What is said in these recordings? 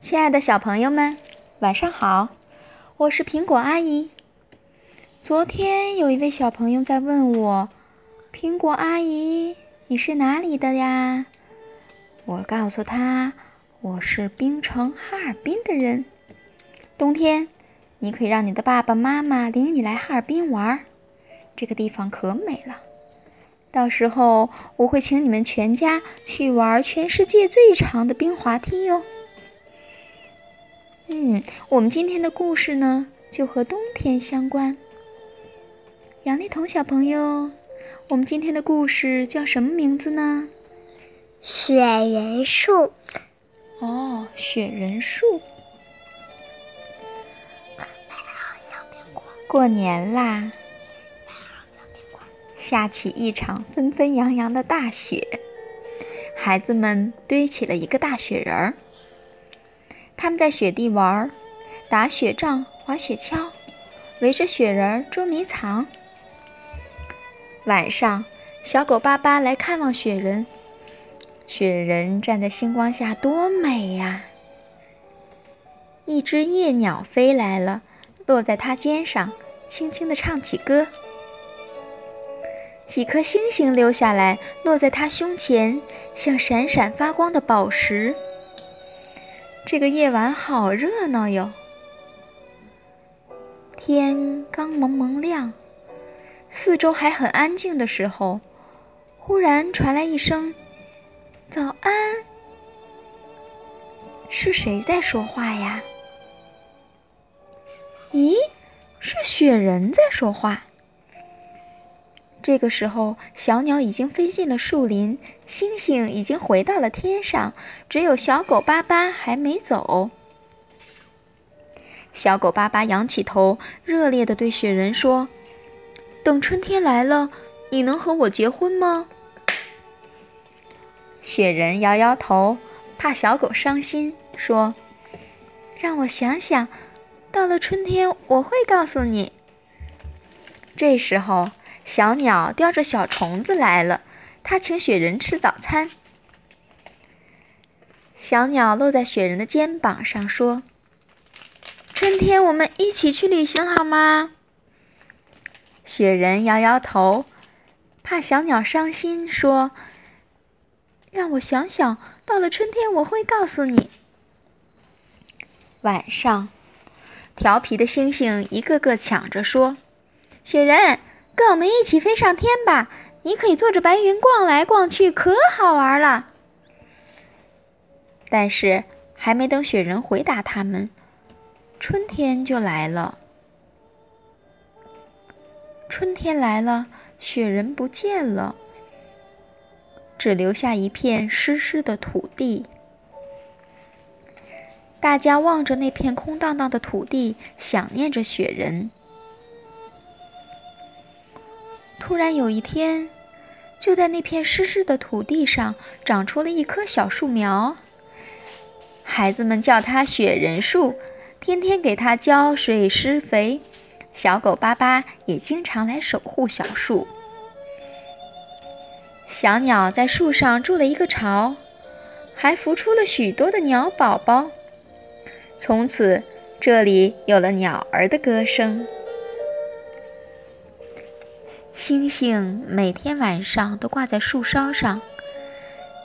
亲爱的小朋友们，晚上好！我是苹果阿姨。昨天有一位小朋友在问我：“苹果阿姨，你是哪里的呀？”我告诉他：“我是冰城哈尔滨的人。冬天，你可以让你的爸爸妈妈领你来哈尔滨玩，这个地方可美了。”到时候我会请你们全家去玩全世界最长的冰滑梯哟。嗯，我们今天的故事呢，就和冬天相关。杨丽彤小朋友，我们今天的故事叫什么名字呢？雪人树。哦，雪人树。过年啦！下起一场纷纷扬扬的大雪，孩子们堆起了一个大雪人儿。他们在雪地玩，打雪仗、滑雪橇，围着雪人捉迷藏。晚上，小狗巴巴来看望雪人。雪人站在星光下，多美呀！一只夜鸟飞来了，落在他肩上，轻轻地唱起歌。几颗星星溜下来，落在他胸前，像闪闪发光的宝石。这个夜晚好热闹哟！天刚蒙蒙亮，四周还很安静的时候，忽然传来一声“早安”。是谁在说话呀？咦，是雪人在说话。这个时候，小鸟已经飞进了树林，星星已经回到了天上，只有小狗巴巴还没走。小狗巴巴仰起头，热烈地对雪人说：“等春天来了，你能和我结婚吗？”雪人摇摇头，怕小狗伤心，说：“让我想想，到了春天我会告诉你。”这时候。小鸟叼着小虫子来了，它请雪人吃早餐。小鸟落在雪人的肩膀上，说：“春天我们一起去旅行好吗？”雪人摇摇头，怕小鸟伤心，说：“让我想想，到了春天我会告诉你。”晚上，调皮的星星一个个抢着说：“雪人。”跟我们一起飞上天吧！你可以坐着白云逛来逛去，可好玩了。但是还没等雪人回答他们，春天就来了。春天来了，雪人不见了，只留下一片湿湿的土地。大家望着那片空荡荡的土地，想念着雪人。突然有一天，就在那片湿湿的土地上长出了一棵小树苗。孩子们叫它雪人树，天天给它浇水施肥。小狗巴巴也经常来守护小树。小鸟在树上筑了一个巢，还孵出了许多的鸟宝宝。从此，这里有了鸟儿的歌声。星星每天晚上都挂在树梢上，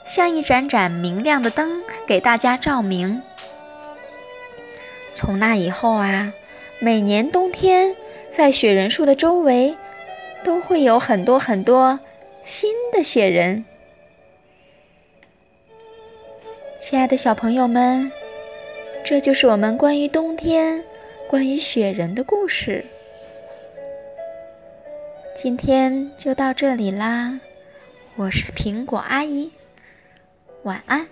像一盏盏明亮的灯，给大家照明。从那以后啊，每年冬天，在雪人树的周围，都会有很多很多新的雪人。亲爱的小朋友们，这就是我们关于冬天、关于雪人的故事。今天就到这里啦，我是苹果阿姨，晚安。